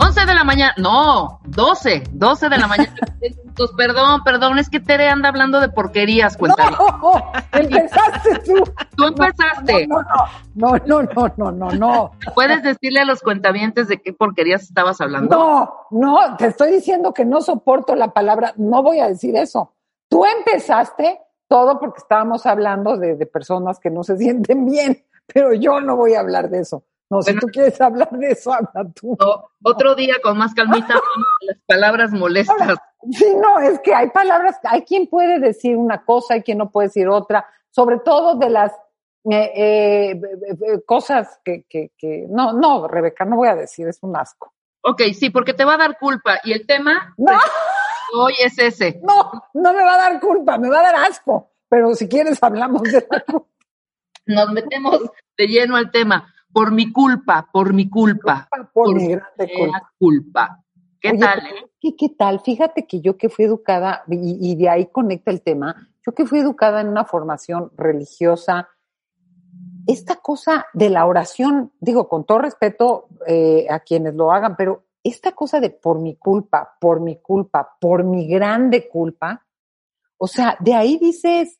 11 de la mañana, no, 12, 12 de la mañana. perdón, perdón, es que Tere anda hablando de porquerías, cuéntame. No, empezaste tú. Tú empezaste. No, no, no, no, no, no, no. ¿Puedes decirle a los cuentavientes de qué porquerías estabas hablando? No, no, te estoy diciendo que no soporto la palabra, no voy a decir eso. Tú empezaste todo porque estábamos hablando de, de personas que no se sienten bien, pero yo no voy a hablar de eso. No, si tú quieres hablar de eso, habla tú. No, otro día con más calmita las palabras molestas. Sí, no, es que hay palabras, hay quien puede decir una cosa, hay quien no puede decir otra, sobre todo de las eh, eh, cosas que, que, que, no, no, Rebeca, no voy a decir, es un asco. Ok, sí, porque te va a dar culpa y el tema no. pues, hoy es ese. No, no me va a dar culpa, me va a dar asco, pero si quieres hablamos de la culpa. Nos metemos de lleno al tema por mi culpa, por mi culpa. Por, por mi grande culpa. culpa. ¿Qué Oye, tal? Eh? ¿qué, ¿Qué tal? Fíjate que yo que fui educada, y, y, de ahí conecta el tema, yo que fui educada en una formación religiosa, esta cosa de la oración, digo, con todo respeto eh, a quienes lo hagan, pero esta cosa de por mi culpa, por mi culpa, por mi grande culpa, o sea, de ahí dices,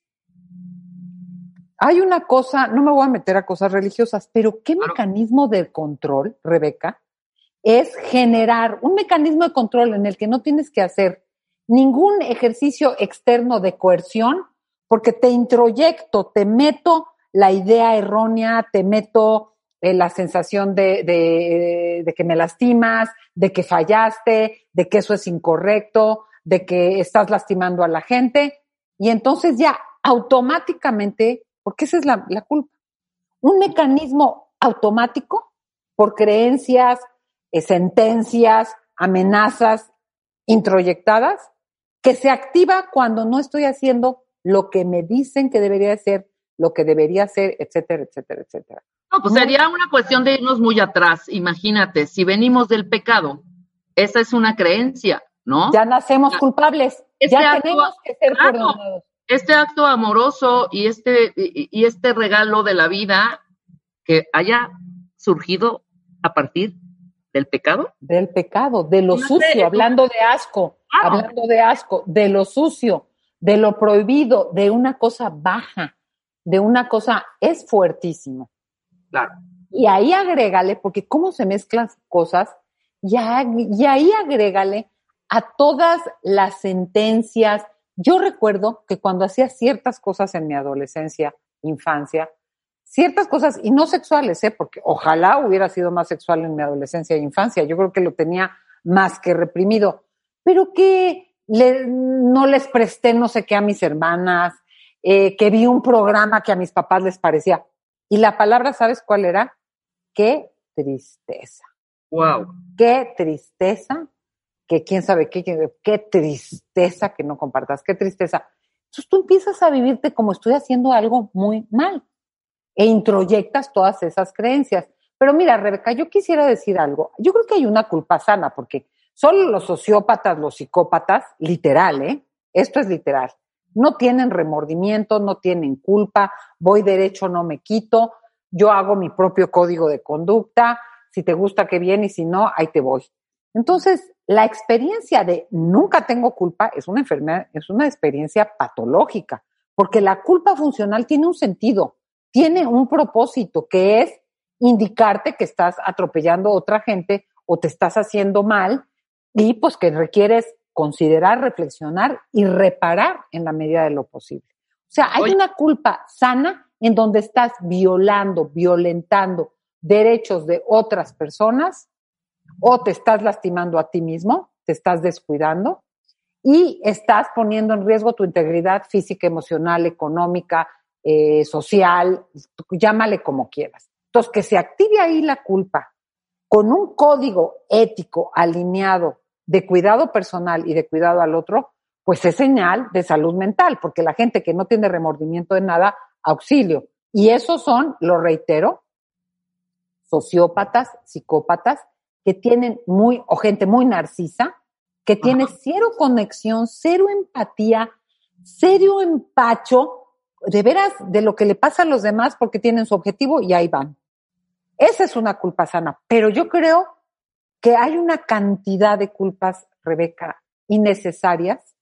hay una cosa, no me voy a meter a cosas religiosas, pero ¿qué claro. mecanismo de control, Rebeca? Es generar un mecanismo de control en el que no tienes que hacer ningún ejercicio externo de coerción, porque te introyecto, te meto la idea errónea, te meto eh, la sensación de, de, de que me lastimas, de que fallaste, de que eso es incorrecto, de que estás lastimando a la gente, y entonces ya automáticamente porque esa es la, la, culpa. Un mecanismo automático por creencias, eh, sentencias, amenazas introyectadas, que se activa cuando no estoy haciendo lo que me dicen que debería ser, lo que debería ser, etcétera, etcétera, etcétera. No, pues sería una cuestión de irnos muy atrás. Imagínate, si venimos del pecado, esa es una creencia, ¿no? Ya nacemos culpables, este ya acto, tenemos que ser claro, perdonados este acto amoroso y este, y este regalo de la vida que haya surgido a partir del pecado. Del pecado, de lo no sucio, sé, hablando de asco, claro. hablando de asco, de lo sucio, de lo prohibido, de una cosa baja, de una cosa, es fuertísimo. Claro. Y ahí agrégale, porque cómo se mezclan cosas, y, y ahí agrégale a todas las sentencias, yo recuerdo que cuando hacía ciertas cosas en mi adolescencia, infancia, ciertas cosas, y no sexuales, ¿eh? porque ojalá hubiera sido más sexual en mi adolescencia e infancia, yo creo que lo tenía más que reprimido, pero que le, no les presté no sé qué a mis hermanas, eh, que vi un programa que a mis papás les parecía. Y la palabra, ¿sabes cuál era? Qué tristeza. Wow. Qué tristeza que quién sabe qué, qué, tristeza que no compartas, qué tristeza. Entonces tú empiezas a vivirte como estoy haciendo algo muy mal e introyectas todas esas creencias. Pero mira, Rebeca, yo quisiera decir algo. Yo creo que hay una culpa sana, porque solo los sociópatas, los psicópatas, literal, ¿eh? Esto es literal. No tienen remordimiento, no tienen culpa, voy derecho, no me quito, yo hago mi propio código de conducta, si te gusta, qué bien, y si no, ahí te voy. Entonces, la experiencia de nunca tengo culpa es una enfermedad, es una experiencia patológica, porque la culpa funcional tiene un sentido, tiene un propósito que es indicarte que estás atropellando a otra gente o te estás haciendo mal y pues que requieres considerar, reflexionar y reparar en la medida de lo posible. O sea, hay Oye. una culpa sana en donde estás violando, violentando derechos de otras personas o te estás lastimando a ti mismo, te estás descuidando y estás poniendo en riesgo tu integridad física, emocional, económica, eh, social, llámale como quieras. Entonces, que se active ahí la culpa con un código ético alineado de cuidado personal y de cuidado al otro, pues es señal de salud mental, porque la gente que no tiene remordimiento de nada, auxilio. Y esos son, lo reitero, sociópatas, psicópatas, que tienen muy, o gente muy narcisa, que tiene cero conexión, cero empatía, cero empacho, de veras, de lo que le pasa a los demás porque tienen su objetivo y ahí van. Esa es una culpa sana, pero yo creo que hay una cantidad de culpas, Rebeca, innecesarias,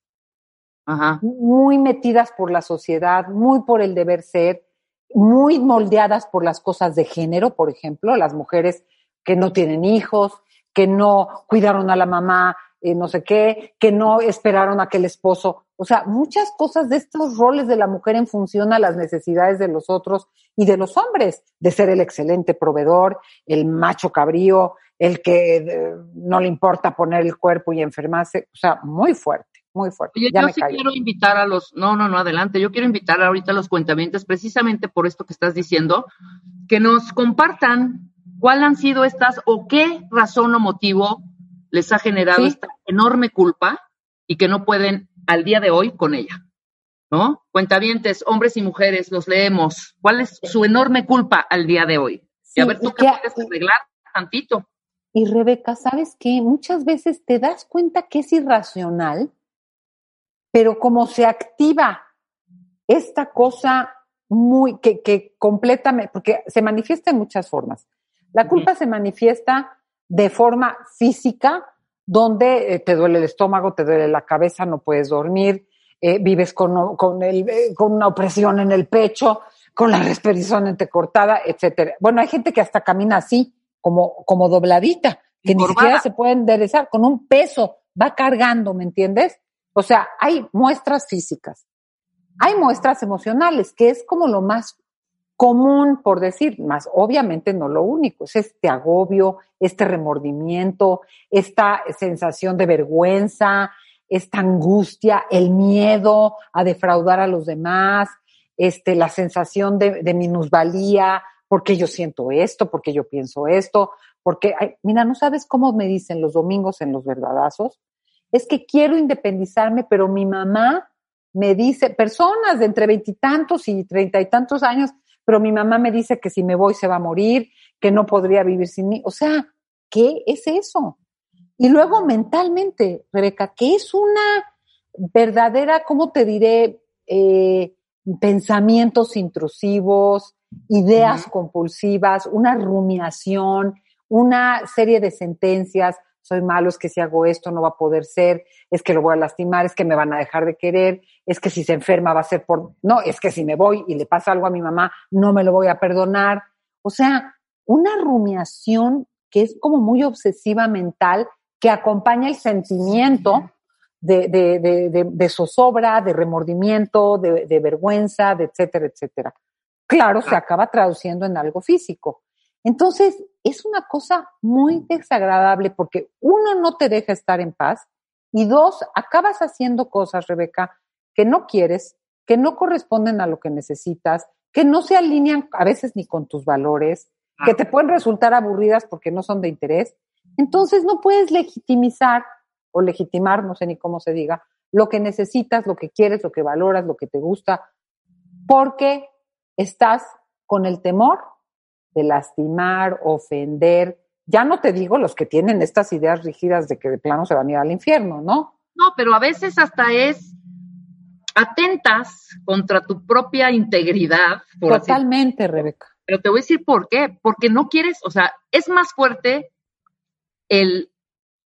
muy metidas por la sociedad, muy por el deber ser, muy moldeadas por las cosas de género, por ejemplo, las mujeres que no tienen hijos, que no cuidaron a la mamá, eh, no sé qué, que no esperaron a que el esposo, o sea, muchas cosas de estos roles de la mujer en función a las necesidades de los otros y de los hombres, de ser el excelente proveedor, el macho cabrío, el que eh, no le importa poner el cuerpo y enfermarse, o sea, muy fuerte muy fuerte. yo sí quiero invitar a los, no, no, no, adelante, yo quiero invitar ahorita a los cuentamientos precisamente por esto que estás diciendo, que nos compartan cuál han sido estas o qué razón o motivo les ha generado esta enorme culpa y que no pueden al día de hoy con ella. ¿No? Cuentavientes, hombres y mujeres, los leemos. ¿Cuál es su enorme culpa al día de hoy? y a ver tú qué puedes arreglar tantito. Y Rebeca, ¿sabes qué? Muchas veces te das cuenta que es irracional pero como se activa esta cosa muy, que, que completamente, porque se manifiesta en muchas formas. La culpa se manifiesta de forma física, donde eh, te duele el estómago, te duele la cabeza, no puedes dormir, eh, vives con, con, el, eh, con una opresión en el pecho, con la respiración entrecortada, etcétera. Bueno, hay gente que hasta camina así, como, como dobladita, que ni siquiera se puede enderezar, con un peso, va cargando, ¿me entiendes? O sea, hay muestras físicas, hay muestras emocionales, que es como lo más común, por decir, más obviamente no lo único, es este agobio, este remordimiento, esta sensación de vergüenza, esta angustia, el miedo a defraudar a los demás, este, la sensación de, minusvalía, porque yo siento esto, porque yo pienso esto, porque, mira, no sabes cómo me dicen los domingos en los verdadazos, es que quiero independizarme, pero mi mamá me dice, personas de entre veintitantos y treinta y tantos años, pero mi mamá me dice que si me voy se va a morir, que no podría vivir sin mí. O sea, ¿qué es eso? Y luego mentalmente, Rebeca, ¿qué es una verdadera, cómo te diré, eh, pensamientos intrusivos, ideas compulsivas, una rumiación, una serie de sentencias, soy malo, es que si hago esto no va a poder ser, es que lo voy a lastimar, es que me van a dejar de querer, es que si se enferma va a ser por, no, es que si me voy y le pasa algo a mi mamá, no me lo voy a perdonar. O sea, una rumiación que es como muy obsesiva mental, que acompaña el sentimiento de, de, de, de zozobra, de remordimiento, de, vergüenza, de etcétera, etcétera. Claro, se acaba traduciendo en algo físico. Entonces, es una cosa muy desagradable porque uno no te deja estar en paz y dos, acabas haciendo cosas, Rebeca, que no quieres, que no corresponden a lo que necesitas, que no se alinean a veces ni con tus valores, que te pueden resultar aburridas porque no son de interés. Entonces no puedes legitimizar o legitimar, no sé ni cómo se diga, lo que necesitas, lo que quieres, lo que valoras, lo que te gusta, porque estás con el temor de lastimar, ofender. Ya no te digo los que tienen estas ideas rígidas de que de plano se van a ir al infierno, ¿no? No, pero a veces hasta es atentas contra tu propia integridad. Totalmente, Rebeca. Pero te voy a decir por qué. Porque no quieres, o sea, es más fuerte el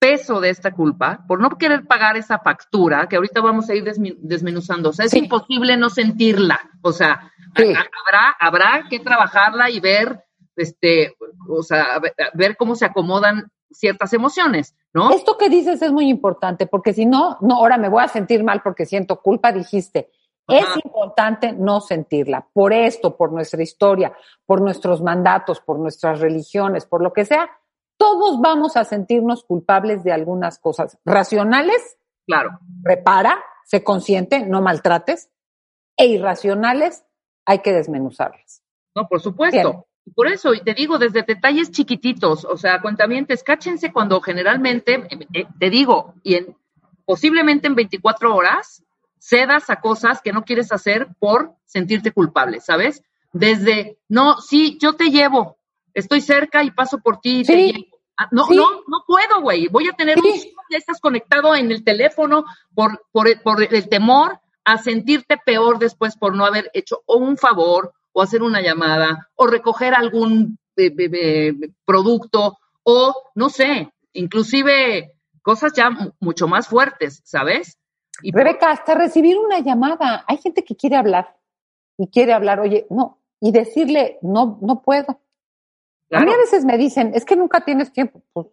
peso de esta culpa por no querer pagar esa factura, que ahorita vamos a ir desmenuzando. O sea, es imposible no sentirla. O sea, habrá, habrá que trabajarla y ver este, o sea, ver cómo se acomodan ciertas emociones, ¿no? Esto que dices es muy importante, porque si no, no, ahora me voy a sentir mal porque siento culpa, dijiste. Es importante no sentirla, por esto, por nuestra historia, por nuestros mandatos, por nuestras religiones, por lo que sea. todos vamos a sentirnos culpables de algunas cosas. Racionales, Claro. repara, sé consciente, no maltrates. E irracionales, hay que desmenuzarlas. No, por supuesto. Bien. Por eso, y te digo, desde detalles chiquititos, o sea, cuentamientos, cáchense cuando generalmente, eh, te digo, y en, posiblemente en 24 horas, cedas a cosas que no quieres hacer por sentirte culpable, ¿sabes? Desde, no, sí, yo te llevo, estoy cerca y paso por ti y te Sí. llevo. Ah, no, Sí. no, no puedo, güey. Voy a tener Sí. un ya estás conectado en el teléfono por, por, el- por el temor a sentirte peor después por no haber hecho o un favor o hacer una llamada o recoger algún eh, producto o no sé, inclusive cosas ya mu- mucho más fuertes, ¿sabes? Y Rebeca, hasta recibir una llamada. Hay gente que quiere hablar y quiere hablar, oye, no, y decirle, no, no puedo. A mí a veces me dicen, es que nunca tienes tiempo. Pues,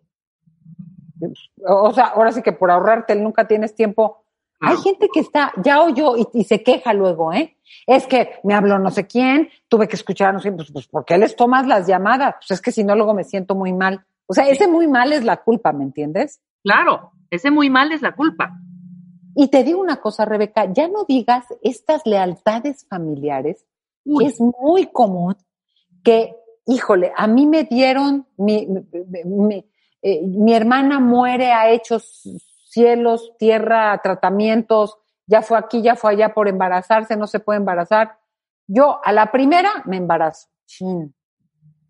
o sea, ahora sí que por ahorrarte el nunca tienes tiempo. Hay gente que está, ya oyó y, y se queja luego, ¿eh? Es que me habló no sé quién, tuve que escuchar no sé, pues, pues ¿por qué les tomas las llamadas? Pues es que si no luego me siento muy mal. O sea, ese muy mal es la culpa, ¿me entiendes? Claro, ese muy mal es la culpa. Y te digo una cosa, Rebeca, ya no digas estas lealtades familiares, Uy, es muy común que, híjole, a mí me dieron, mi, mi- mi- eh, mi hermana muere, ha hecho cielos, tierra, tratamientos, ya fue aquí, ya fue allá por embarazarse, no se puede embarazar. Yo a la primera me embarazo. Chin,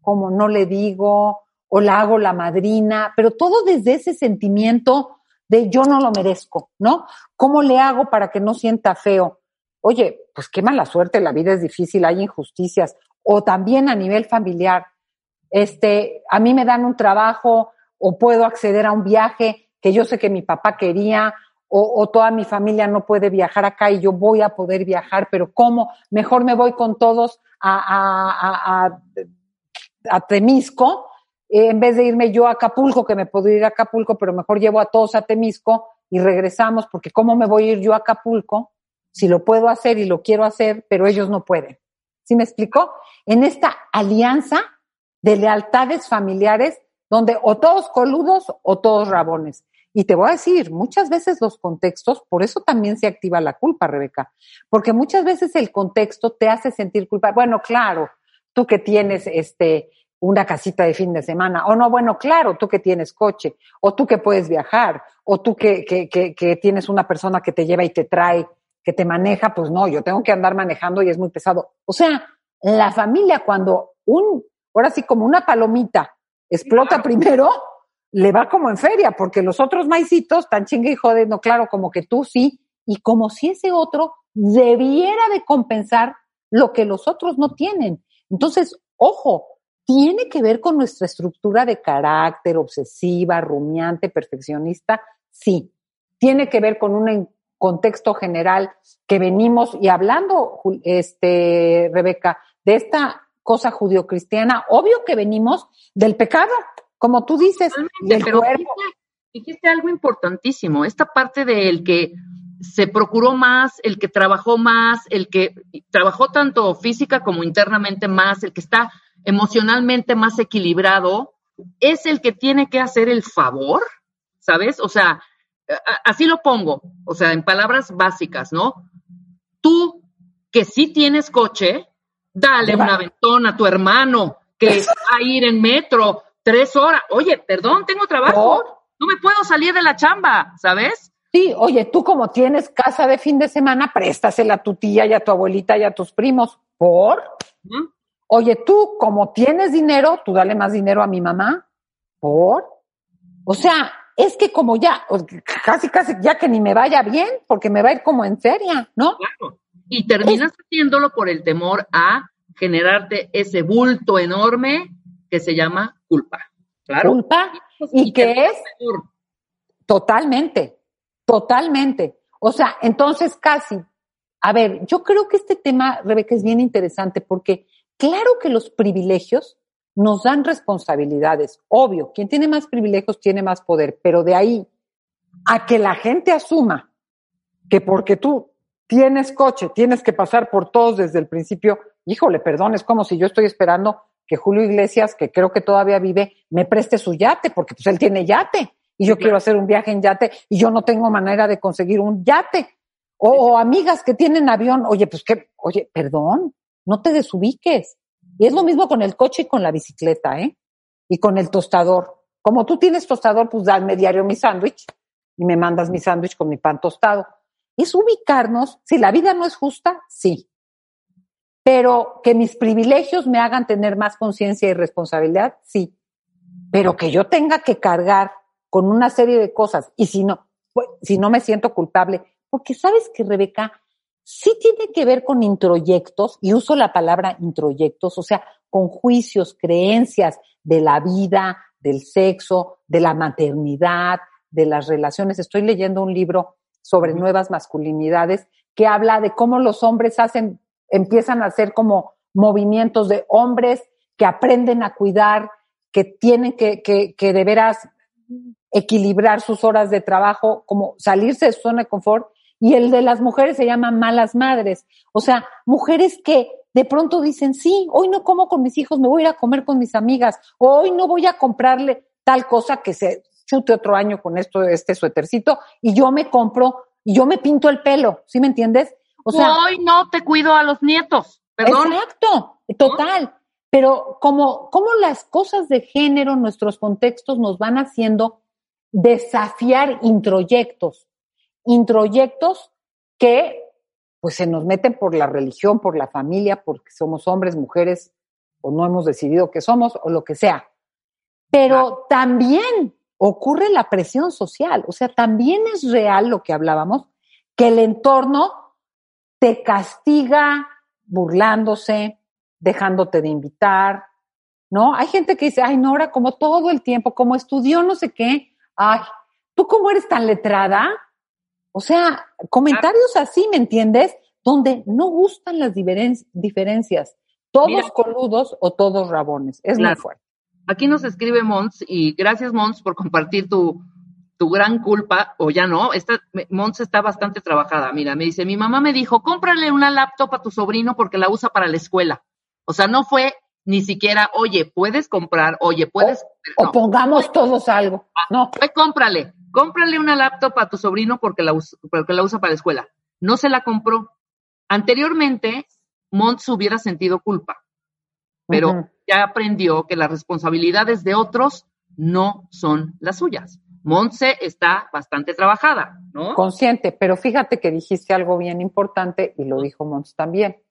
como no le digo, o la hago la madrina, pero todo desde ese sentimiento de yo no lo merezco, ¿no? ¿Cómo le hago para que no sienta feo? Oye, pues qué mala suerte, la vida es difícil, hay injusticias. O también a nivel familiar, este, a mí me dan un trabajo o puedo acceder a un viaje que yo sé que mi papá quería o, o toda mi familia no puede viajar acá y yo voy a poder viajar, pero ¿cómo? Mejor me voy con todos a, a, a, a, Temisco eh, en vez de irme yo a Acapulco, que me puedo ir a Acapulco, pero mejor llevo a todos a Temisco y regresamos, porque ¿cómo me voy a ir yo a Acapulco si lo puedo hacer y lo quiero hacer, pero ellos no pueden? ¿Sí me explicó? En esta alianza de lealtades familiares donde o todos coludos o todos rabones. Y te voy a decir, muchas veces los contextos, por eso también se activa la culpa, Rebeca, porque muchas veces el contexto te hace sentir culpa. Bueno, claro, tú que tienes este una casita de fin de semana, o no, bueno, claro, tú que tienes coche, o tú que puedes viajar, o tú que, que, que, que tienes una persona que te lleva y te trae, que te maneja, pues no, yo tengo que andar manejando y es muy pesado. O sea, la familia cuando un, ahora sí como una palomita explota primero, le va como en feria, porque los otros maicitos tan chingue y jode, no, claro, como que tú sí, y como si ese otro debiera de compensar lo que los otros no tienen. Entonces, ojo, tiene que ver con nuestra estructura de carácter, obsesiva, rumiante, perfeccionista, sí. Tiene que ver con un contexto general que venimos, y hablando, este, Rebeca, de esta cosa judio-cristiana, obvio que venimos del pecado, como tú dices, del pero cuerpo. dijiste, dijiste algo importantísimo, esta parte del que se procuró más, el que trabajó más, el que trabajó tanto física como internamente más, el que está emocionalmente más equilibrado, es el que tiene que hacer el favor, ¿sabes? O sea, así lo pongo, o sea, en palabras básicas, ¿no? Tú que sí tienes coche, dale un aventón a tu hermano que va a ir en metro tres horas. Oye, perdón, tengo trabajo, no me puedo salir de la chamba, ¿sabes? Sí, oye, tú como tienes casa de fin de semana, préstasela a tu tía y a tu abuelita y a tus primos. ¿Por? ¿Mm? Oye, tú como tienes dinero, tú dale más dinero a mi mamá. ¿Por? O sea, es que como ya, casi, casi, ya que ni me vaya bien, porque me va a ir como en feria, ¿no? Claro. Y terminas haciéndolo por el temor a generarte ese bulto enorme que se llama culpa. Claro. Culpa y, y que es totalmente, totalmente. O sea, entonces casi, a ver, yo creo que este tema, Rebeca, es bien interesante porque claro que los privilegios nos dan responsabilidades. Obvio, quien tiene más privilegios tiene más poder, pero de ahí a que la gente asuma que porque tú tienes coche, tienes que pasar por todos desde el principio, híjole, perdón, es como si yo estoy esperando que Julio Iglesias, que creo que todavía vive, me preste su yate, porque pues él tiene yate y yo quiero hacer un viaje en yate y yo no tengo manera de conseguir un yate. O, o amigas que tienen avión, oye, pues que, oye, perdón, no te desubiques. Y es lo mismo con el coche y con la bicicleta, ¿eh? Y con el tostador. Como tú tienes tostador, pues dame diario mi sándwich y me mandas mi sándwich con mi pan tostado. Es ubicarnos, si la vida no es justa, sí. Pero que mis privilegios me hagan tener más conciencia y responsabilidad, sí. Pero que yo tenga que cargar con una serie de cosas y si no, pues, si no me siento culpable, porque sabes que Rebeca, sí tiene que ver con introyectos, y uso la palabra introyectos, o sea, con juicios, creencias de la vida, del sexo, de la maternidad, de las relaciones. Estoy leyendo un libro sobre nuevas masculinidades que habla de cómo los hombres hacen, empiezan a hacer como movimientos de hombres que aprenden a cuidar, que tienen que, que, que de veras equilibrar sus horas de trabajo, como salirse de su zona de confort y el de las mujeres se llama malas madres. O sea, mujeres que de pronto dicen, sí, hoy no como con mis hijos, me voy a ir a comer con mis amigas, hoy no voy a comprarle tal cosa que se chute otro año con esto, este suétercito, y yo me compro, y yo me pinto el pelo, ¿sí me entiendes? O sea, hoy no te cuido a los nietos, perdón. Exacto, total. Pero como, como las cosas de género, nuestros contextos nos van haciendo desafiar introyectos introyectos que pues se nos meten por la religión, por la familia, porque somos hombres, mujeres, o no hemos decidido que somos, o lo que sea. Pero también ocurre la presión social, o sea, también es real lo que hablábamos, que el entorno te castiga burlándose, dejándote de invitar, ¿no? Hay gente que dice, ay, Nora, como todo el tiempo, como estudió no sé qué, ay, ¿tú cómo eres tan letrada? O sea, comentarios así, ¿me entiendes? Donde no gustan las diferencias. Todos coludos o todos rabones. Es muy fuerte. Aquí nos escribe Mons y gracias Mons por compartir tu, tu gran culpa, o ya no, esta, Mons está bastante trabajada. Mira, me dice, mi mamá me dijo, cómprale una laptop a tu sobrino porque la usa para la escuela. O sea, no fue ni siquiera, oye, puedes comprar, oye, puedes. O, pongamos todos algo. Ah, no. Fue cómprale cómprale una laptop a tu sobrino porque la, usa, porque la usa para la escuela. No se la compró. Anteriormente, Monts hubiera sentido culpa, pero ya aprendió que las responsabilidades de otros no son las suyas. Montse está bastante trabajada, ¿no? Consciente, pero fíjate que dijiste algo bien importante y lo dijo Monts también.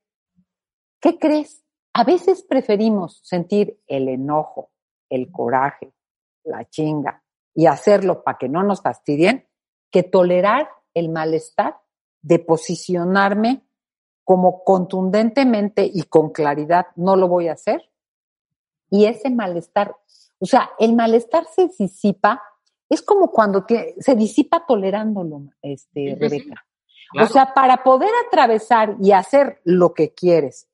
¿Qué crees? A veces preferimos sentir el enojo, el coraje, la chinga, y hacerlo para que no nos fastidien, que tolerar el malestar de posicionarme como contundentemente y con claridad no lo voy a hacer. Y ese malestar, o sea, el malestar se disipa, es como cuando se disipa tolerándolo, este, Rebeca. O sea, para poder atravesar y hacer lo que quieres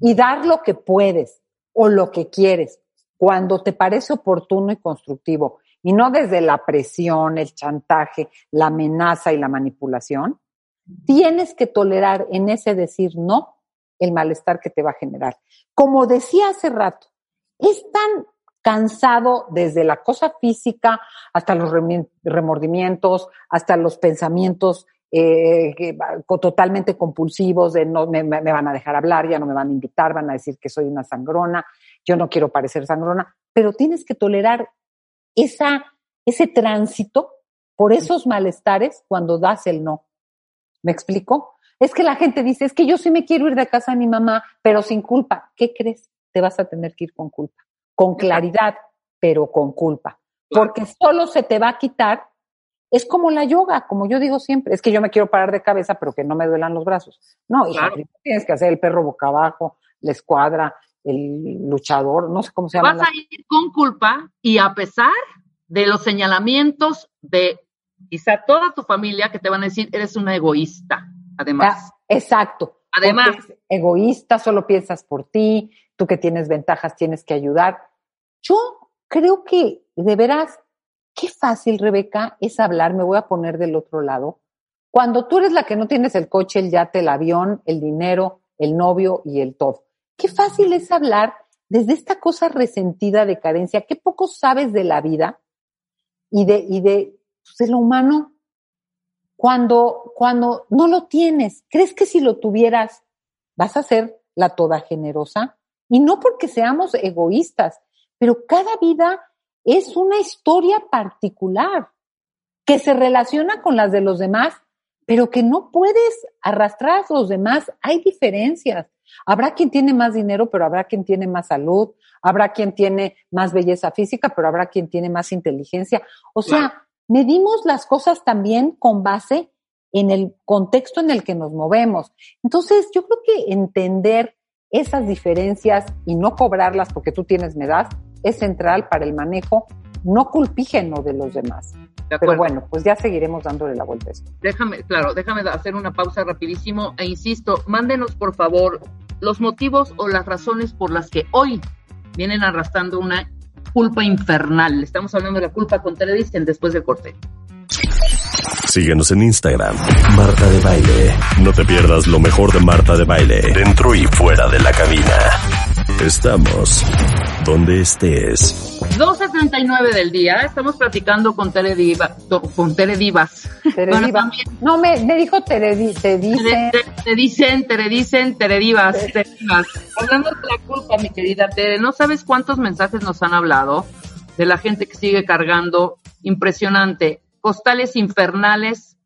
y dar lo que puedes o lo que quieres cuando te parece oportuno y constructivo y no desde la presión, el chantaje, la amenaza y la manipulación, tienes que tolerar en ese decir no el malestar que te va a generar. Como decía hace rato, es tan cansado desde la cosa física hasta los remordimientos, hasta los pensamientos eh, totalmente compulsivos de no me, me, van a dejar hablar, ya no me van a invitar, van a decir que soy una sangrona, yo no quiero parecer sangrona, pero tienes que tolerar esa, ese tránsito por esos malestares cuando das el no. ¿Me explico? Es que la gente dice, es que yo sí me quiero ir de casa a mi mamá, pero sin culpa. ¿Qué crees? Te vas a tener que ir con culpa. Con claridad, pero con culpa. Porque solo se te va a quitar. Es como la yoga, como yo digo siempre. Es que yo me quiero parar de cabeza, pero que no me duelan los brazos. No, tienes que hacer el perro boca abajo, la escuadra, el luchador, no sé cómo se llama. Vas a ir con culpa y a pesar de los señalamientos de quizá toda tu familia que te van a decir, eres una egoísta, además. Ah, exacto. Además. Egoísta, solo piensas por ti, tú que tienes ventajas tienes que ayudar. Yo creo que de veras, qué fácil, Rebeca, es hablar, me voy a poner del otro lado. Cuando tú eres la que no tienes el coche, el yate, el avión, el dinero, el novio y el todo. Qué fácil es hablar desde esta cosa resentida de carencia, qué poco sabes de la vida y de, y de, pues, de lo humano cuando, cuando no lo tienes. ¿Crees que si lo tuvieras vas a ser la toda generosa? Y no porque seamos egoístas, pero cada vida es una historia particular que se relaciona con las de los demás, pero que no puedes arrastrar a los demás. Hay diferencias. Habrá quien tiene más dinero, pero habrá quien tiene más salud, habrá quien tiene más belleza física, pero habrá quien tiene más inteligencia. O sea, medimos las cosas también con base en el contexto en el que nos movemos. Entonces, yo creo que entender esas diferencias y no cobrarlas porque tú tienes medad es central para el manejo no culpígeno de los demás. Pero bueno, pues ya seguiremos dándole la vuelta a esto. Déjame, claro, déjame hacer una pausa rapidísimo e insisto, mándenos por favor los motivos o las razones por las que hoy vienen arrastrando una culpa infernal. Estamos hablando de la culpa con Teledicen después del corte. Síguenos en Instagram, Marta de Baile. No te pierdas lo mejor de Marta de Baile, dentro y fuera de la cabina. Estamos donde estés. 12.39 del día, estamos platicando con Tere, Diva, con Tere Divas. Tere No, me, me dijo Tere, te dicen. Te, te, dicen, Tere dicen, Tere Divas, Tere Divas. Hablando de la culpa, mi querida Tere, ¿no sabes cuántos mensajes nos han hablado de la gente que sigue cargando? Impresionante costales infernales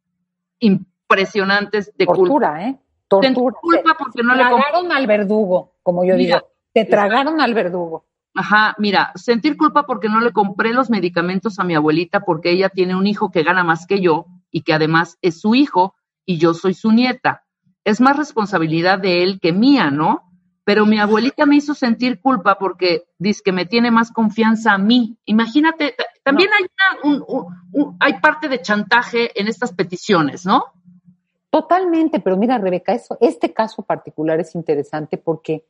impresionantes de Tortura, culpa. ¿eh? Tortura. culpa porque no Te le tragaron al verdugo, como yo Mira, digo. Te tragaron al verdugo. Ajá, mira, sentir culpa porque no le compré los medicamentos a mi abuelita porque ella tiene un hijo que gana más que yo y que además es su hijo y yo soy su nieta. Es más responsabilidad de él que mía, ¿no? Pero mi abuelita me hizo sentir culpa porque dice que me tiene más confianza a mí. Imagínate, también hay, una- un- un- un- hay parte de chantaje en estas peticiones, ¿no? Totalmente, pero mira, Rebeca, eso, este caso particular es interesante porque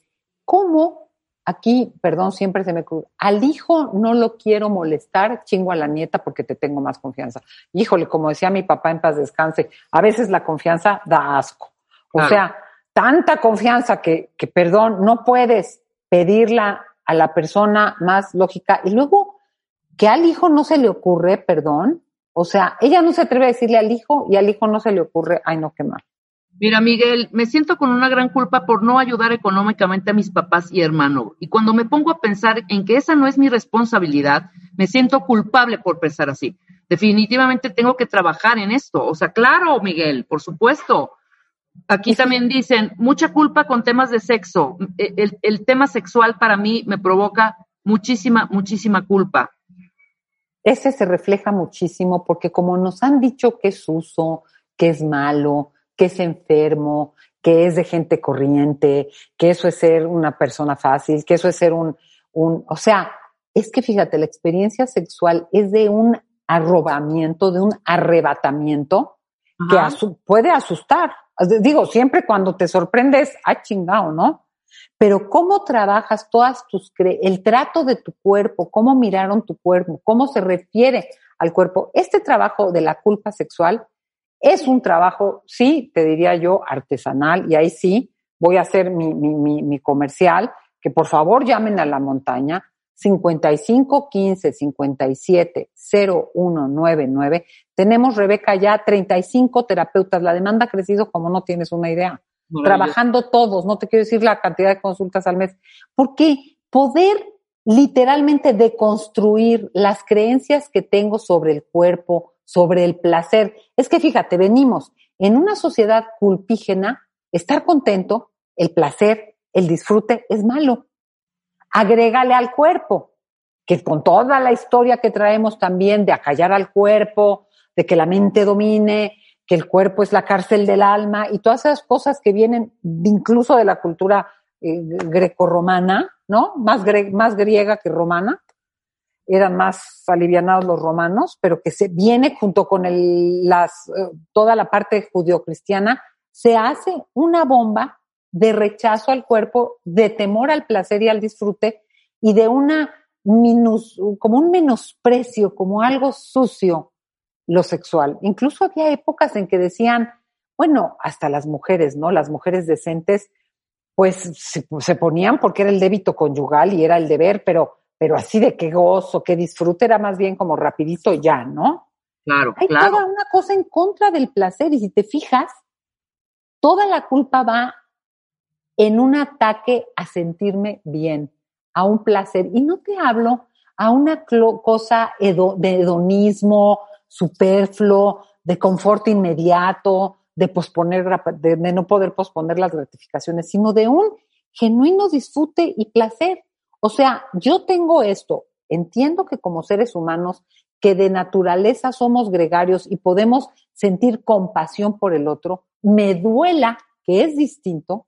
cómo aquí, perdón, siempre se me ocurre, al hijo no lo quiero molestar, chingo a la nieta porque te tengo más confianza. Híjole, como decía mi papá en paz descanse, a veces la confianza da asco. O Claro. sea, tanta confianza que, que, perdón, no puedes pedirla a la persona más lógica y luego que al hijo no se le ocurre, perdón, o sea, ella no se atreve a decirle al hijo y al hijo no se le ocurre, ay no, qué mal. Mira, Miguel, me siento con una gran culpa por no ayudar económicamente a mis papás y hermano. Y cuando me pongo a pensar en que esa no es mi responsabilidad, me siento culpable por pensar así. Definitivamente tengo que trabajar en esto. O sea, claro, Miguel, por supuesto. Aquí también dicen, mucha culpa con temas de sexo. E, El, el tema sexual para mí me provoca muchísima, muchísima culpa. Ese se refleja muchísimo porque como nos han dicho que es uso, que es malo, que es enfermo, que es de gente corriente, que eso es ser una persona fácil, que eso es ser un, un, o sea, es que fíjate, la experiencia sexual es de un arrobamiento, de un arrebatamiento que asu- puede asustar. Digo, siempre cuando te sorprendes, ah, chingado, ¿no? Pero cómo trabajas todas tus, el trato de tu cuerpo, cómo miraron tu cuerpo, cómo se refiere al cuerpo. Este trabajo de la culpa sexual es un trabajo, sí, te diría yo, artesanal, y ahí sí voy a hacer mi, mi, mi, mi comercial, que por favor llamen a la montaña, 55 15 57 0199. Tenemos, Rebeca, ya 35 terapeutas. La demanda ha crecido como no tienes una idea. Trabajando todos, no te quiero decir la cantidad de consultas al mes. Porque poder literalmente deconstruir las creencias que tengo sobre el cuerpo, sobre el placer. Es que fíjate, venimos en una sociedad culpígena, estar contento, el placer, el disfrute es malo. Agrégale al cuerpo, que con toda la historia que traemos también de acallar al cuerpo, de que la mente domine, que el cuerpo es la cárcel del alma y todas esas cosas que vienen incluso de la cultura eh, grecorromana, ¿no? Más, más griega que romana. Eran más alivianados los romanos, pero que se viene junto con el, las, eh, toda la parte judeocristiana, se hace una bomba de rechazo al cuerpo, de temor al placer y al disfrute y de una minus, como un menosprecio, como algo sucio lo sexual. Incluso había épocas en que decían, bueno, hasta las mujeres, ¿no? Las mujeres decentes, pues se, se, ponían porque era el débito conyugal y era el deber, pero, pero así de qué gozo, qué disfrute, era más bien como rapidito ya, ¿no? Claro, Hay claro. toda una cosa en contra del placer y si te fijas, toda la culpa va en un ataque a sentirme bien, a un placer. Y no te hablo a una cosa de hedonismo superfluo, de confort inmediato, de posponer, de, no poder posponer las gratificaciones, sino de un genuino disfrute y placer. O sea, yo tengo esto, entiendo que como seres humanos, que de naturaleza somos gregarios y podemos sentir compasión por el otro, me duela que es distinto,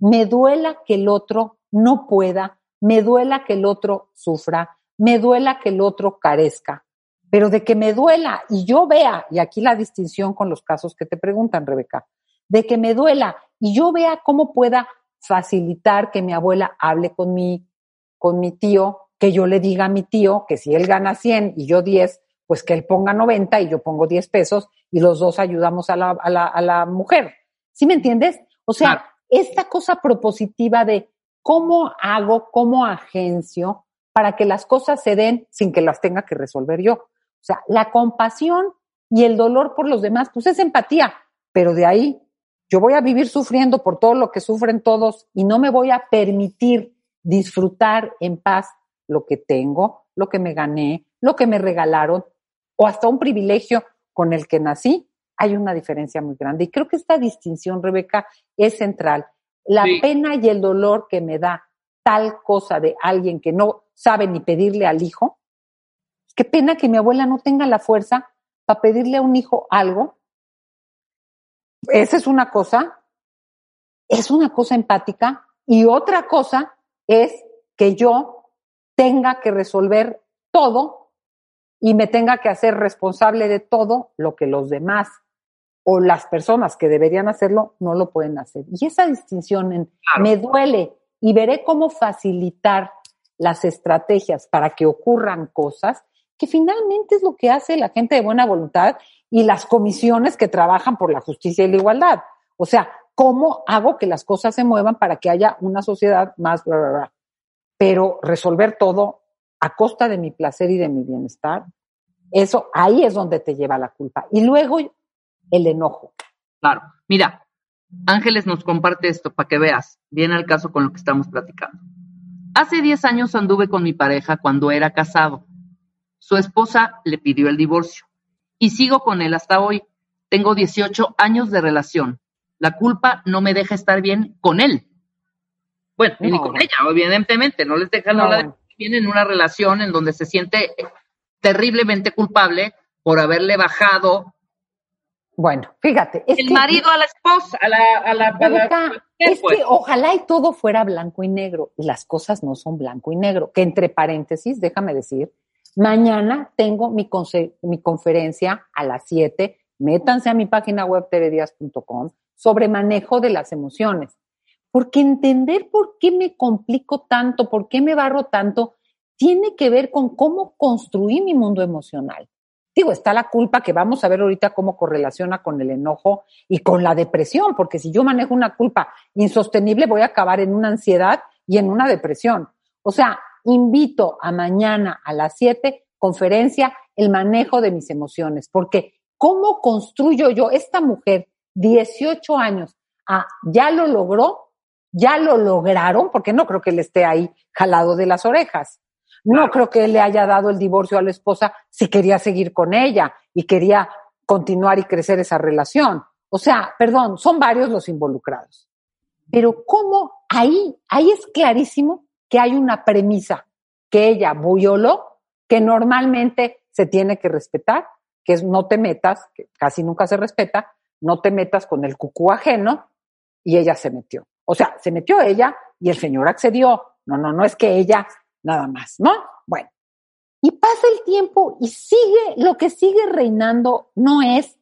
me duela que el otro no pueda, me duela que el otro sufra, me duela que el otro carezca. Pero de que me duela y yo vea, y aquí la distinción con los casos que te preguntan, Rebeca, de que me duela y yo vea cómo pueda facilitar que mi abuela hable con mi, con mi tío, que yo le diga a mi tío que si él gana 100 y yo 10, pues que él ponga 90 y yo pongo 10 pesos y los dos ayudamos a la, a la, a la mujer. ¿Sí me entiendes? O sea, claro. esta cosa propositiva de cómo hago, cómo agencio para que las cosas se den sin que las tenga que resolver yo. O sea, la compasión y el dolor por los demás, pues es empatía, pero de ahí yo voy a vivir sufriendo por todo lo que sufren todos y no me voy a permitir disfrutar en paz lo que tengo, lo que me gané, lo que me regalaron o hasta un privilegio con el que nací, hay una diferencia muy grande. Y creo que esta distinción, Rebeca, es central. La sí. pena y el dolor que me da tal cosa de alguien que no sabe ni pedirle al hijo, qué pena que mi abuela no tenga la fuerza para pedirle a un hijo algo. Esa es una cosa, es una cosa empática. Y otra cosa es que yo tenga que resolver todo y me tenga que hacer responsable de todo lo que los demás o las personas que deberían hacerlo no lo pueden hacer. Y esa distinción en claro. me duele y veré cómo facilitar las estrategias para que ocurran cosas, que finalmente es lo que hace la gente de buena voluntad y las comisiones que trabajan por la justicia y la igualdad. O sea, ¿cómo hago que las cosas se muevan para que haya una sociedad más... Bla, bla, bla? Pero resolver todo a costa de mi placer y de mi bienestar, eso ahí es donde te lleva la culpa. Y luego el enojo. Claro. Mira, Ángeles nos comparte esto para que veas. Viene al caso con lo que estamos platicando. Hace 10 años anduve con mi pareja cuando era casado. Su esposa le pidió el divorcio y sigo con él hasta hoy. Tengo 18 años de relación. La culpa no me deja estar bien con él. Bueno, no. ni con ella, evidentemente. No les deja no. hablar bien en una relación en donde se siente terriblemente culpable por haberle bajado bueno, fíjate. Es el que, marido a la esposa, a la... A la, a la es pues. que ojalá y todo fuera blanco y negro, y las cosas no son blanco y negro. Que entre paréntesis, déjame decir, mañana tengo mi, mi conferencia a las 7, métanse a mi página web tvdias.com sobre manejo de las emociones. Porque entender por qué me complico tanto, por qué me barro tanto, tiene que ver con cómo construí mi mundo emocional. Digo, está la culpa que vamos a ver ahorita cómo correlaciona con el enojo y con la depresión, porque si yo manejo una culpa insostenible voy a acabar en una ansiedad y en una depresión. O sea, invito a mañana a las 7 conferencia el manejo de mis emociones, porque ¿cómo construyo yo esta mujer 18 años? Ya lo logró, ya lo lograron, porque no creo que él esté ahí jalado de las orejas. No creo que él le haya dado el divorcio a la esposa si quería seguir con ella y quería continuar y crecer esa relación. O sea, perdón, son varios los involucrados. Pero cómo ahí, ahí es clarísimo que hay una premisa que ella violó, que normalmente se tiene que respetar, que es no te metas, que casi nunca se respeta, no te metas con el cucú ajeno, y ella se metió. O sea, se metió ella y el señor accedió. No, no, no es que ella nada más, ¿no? Bueno, y pasa el tiempo y sigue, lo que sigue reinando no es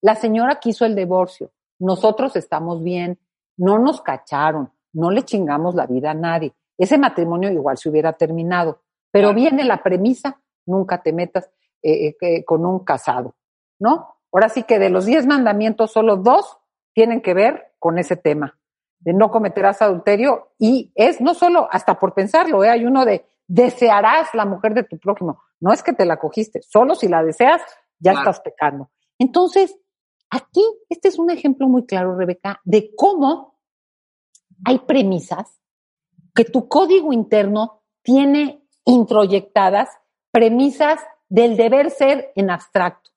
la señora quiso el divorcio, nosotros estamos bien, no nos cacharon, no le chingamos la vida a nadie. Ese matrimonio igual se hubiera terminado, pero viene la premisa, nunca te metas eh, eh, con un casado, ¿no? Ahora sí que de los diez mandamientos, solo dos tienen que ver con ese tema. de no cometerás adulterio y es no solo hasta por pensarlo, ¿eh? hay uno de desearás la mujer de tu prójimo. No es que te la cogiste, solo si la deseas ya estás pecando. Entonces, aquí este es un ejemplo muy claro, Rebeca, de cómo hay premisas que tu código interno tiene introyectadas premisas del deber ser en abstracto.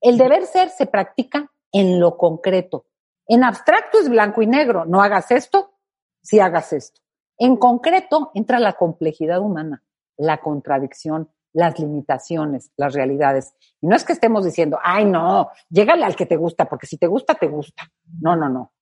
El deber ser se practica en lo concreto. En abstracto es blanco y negro, no hagas esto, si hagas esto. En concreto entra la complejidad humana, la contradicción, las limitaciones, las realidades. Y no es que estemos diciendo, ay, no, llégale al que te gusta, porque si te gusta, te gusta. No, no, no.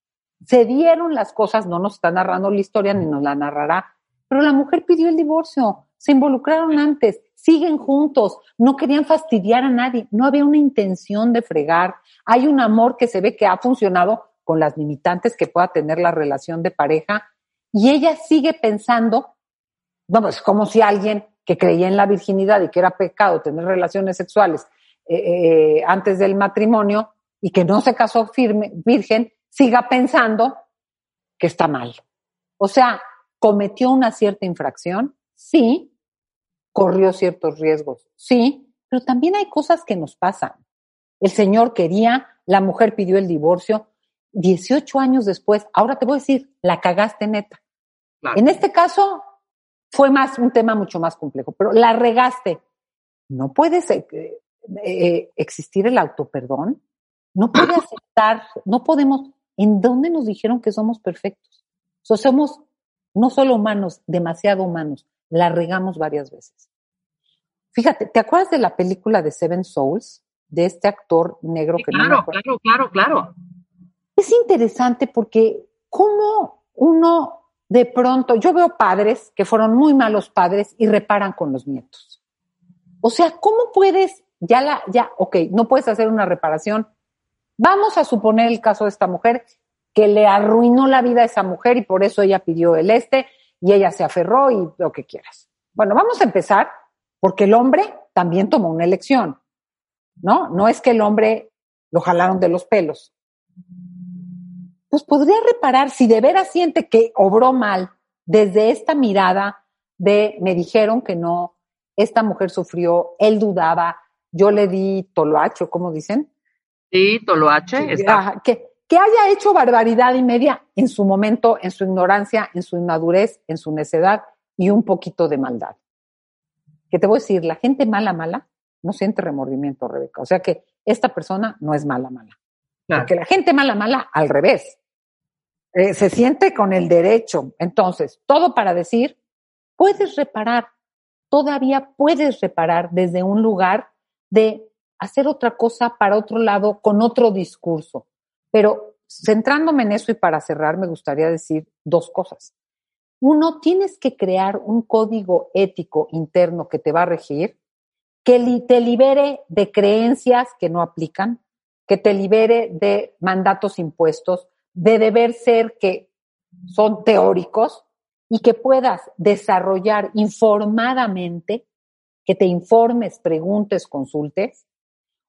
Se dieron las cosas, no nos está narrando la historia ni nos la narrará, pero la mujer pidió el divorcio, se involucraron antes, siguen juntos, no querían fastidiar a nadie, no había una intención de fregar. Hay un amor que se ve que ha funcionado con las limitantes que pueda tener la relación de pareja y ella sigue pensando, no, pues como si alguien que creía en la virginidad y que era pecado tener relaciones sexuales eh, eh, antes del matrimonio y que no se casó firme, virgen, siga pensando que está mal. O sea, cometió una cierta infracción, sí, corrió ciertos riesgos, sí, pero también hay cosas que nos pasan. El señor quería, la mujer pidió el divorcio, 18 años después, ahora te voy a decir, la cagaste neta. En este caso, fue más un tema mucho más complejo, pero la regaste. No puede eh, eh, existir el autoperdón, no puede aceptar, no podemos. ¿En dónde nos dijeron que somos perfectos? somos no solo humanos, demasiado humanos. La regamos varias veces. Fíjate, ¿te acuerdas de la película de Seven Souls? De este actor negro que claro, Claro, claro, claro. Es interesante porque cómo uno de pronto, yo veo padres que fueron muy malos padres y reparan con los nietos. O sea, ¿cómo puedes, ya la, ya, ok, no puedes hacer una reparación? Vamos a suponer el caso de esta mujer que le arruinó la vida a esa mujer y por eso ella pidió el este y ella se aferró y lo que quieras. Bueno, vamos a empezar porque el hombre también tomó una elección, ¿no? No es que el hombre lo jalaron de los pelos pues podría reparar si de veras siente que obró mal desde esta mirada de me dijeron que no, esta mujer sufrió, él dudaba, yo le di toloacho, ¿cómo dicen? Sí, toloache. que, que haya hecho barbaridad y media en su momento, en su ignorancia, en su inmadurez, en su necedad y un poquito de maldad. Que te voy a decir, la gente mala, mala, no siente remordimiento, Rebeca. O sea que esta persona no es mala, mala. Porque la gente mala, mala, al revés. Eh, se siente con el derecho. Entonces, todo para decir, puedes reparar, todavía puedes reparar desde un lugar de hacer otra cosa para otro lado con otro discurso. Pero centrándome en eso y para cerrar, me gustaría decir dos cosas. Uno, tienes que crear un código ético interno que te va a regir, que te libere de creencias que no aplican, que te libere de mandatos impuestos, de deber ser que son teóricos y que puedas desarrollar informadamente, que te informes, preguntes, consultes,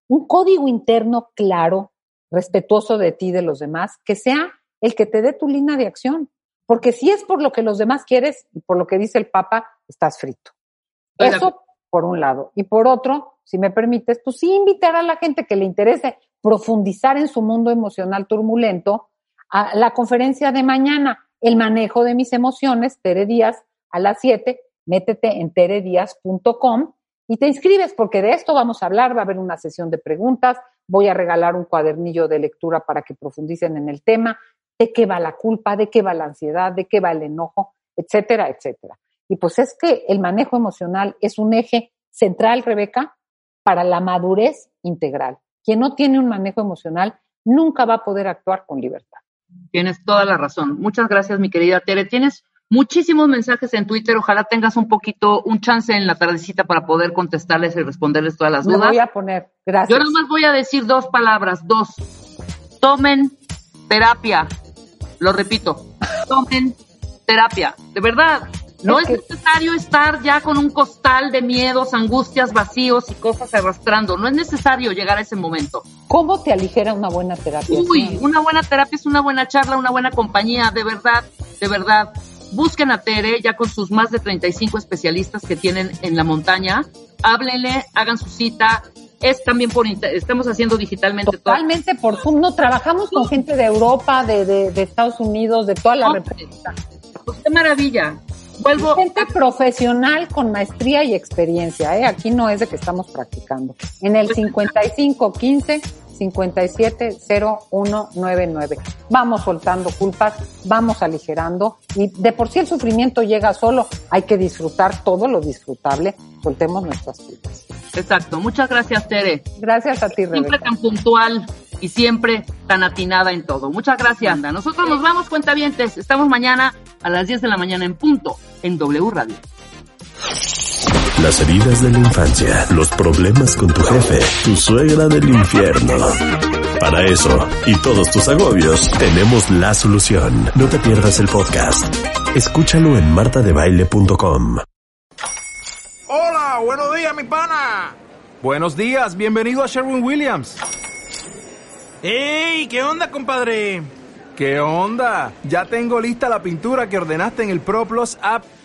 un código interno claro, respetuoso de ti y de los demás, que sea el que te dé tu línea de acción. Porque si es por lo que los demás quieres y por lo que dice el Papa, estás frito. Eso por un lado. Y por otro, si me permites, pues sí invitar a la gente que le interese profundizar en su mundo emocional turbulento a la conferencia de mañana, el manejo de mis emociones, Tere Díaz, a las 7, métete en teredias.com y te inscribes porque de esto vamos a hablar, va a haber una sesión de preguntas, voy a regalar un cuadernillo de lectura para que profundicen en el tema, de qué va la culpa, de qué va la ansiedad, de qué va el enojo, etcétera, etcétera. Y pues es que el manejo emocional es un eje central, Rebeca, para la madurez integral. Quien no tiene un manejo emocional nunca va a poder actuar con libertad. Tienes toda la razón. Muchas gracias, mi querida Tere. Tienes muchísimos mensajes en Twitter. Ojalá tengas un poquito, un chance en la tardecita para poder contestarles y responderles todas las dudas. Me voy a poner. Gracias. Yo nada más voy a decir dos palabras, dos. Tomen terapia. Lo repito. Tomen terapia. De verdad. No es, necesario estar ya con un costal de miedos, angustias, vacíos y cosas arrastrando. No es necesario llegar a ese momento. ¿Cómo te aligera una buena terapia? Uy, una buena terapia es una buena charla, una buena compañía, de verdad, de verdad. Busquen a Tere ya con sus más de 35 especialistas que tienen en la montaña. Háblenle, hagan su cita, es también por estamos haciendo digitalmente totalmente por Zoom. No trabajamos con gente de Europa de, de, Estados Unidos de toda la República pues qué maravilla. Vuelvo gente profesional con maestría y experiencia ¿eh? aquí no es de que estamos practicando. En el 55 15 570199. Vamos soltando culpas, vamos aligerando y de por sí el sufrimiento llega solo, hay que disfrutar todo lo disfrutable, soltemos nuestras culpas. Exacto, muchas gracias Tere. Gracias a ti, Rebeca. Siempre tan puntual y siempre tan atinada en todo. Muchas gracias. Nosotros nos vamos, cuentavientes. Estamos mañana a las 10 de la mañana en punto en W Radio. Las heridas de la infancia, los problemas con tu jefe, tu suegra del infierno. Para eso y todos tus agobios, tenemos la solución. No te pierdas el podcast. Escúchalo en martadebaile.com. Hola, buenos días, mi pana. Buenos días, bienvenido a Sherwin Williams. ¡Ey! ¿Qué onda, compadre? ¿Qué onda? Ya tengo lista la pintura que ordenaste en el ProPlus app.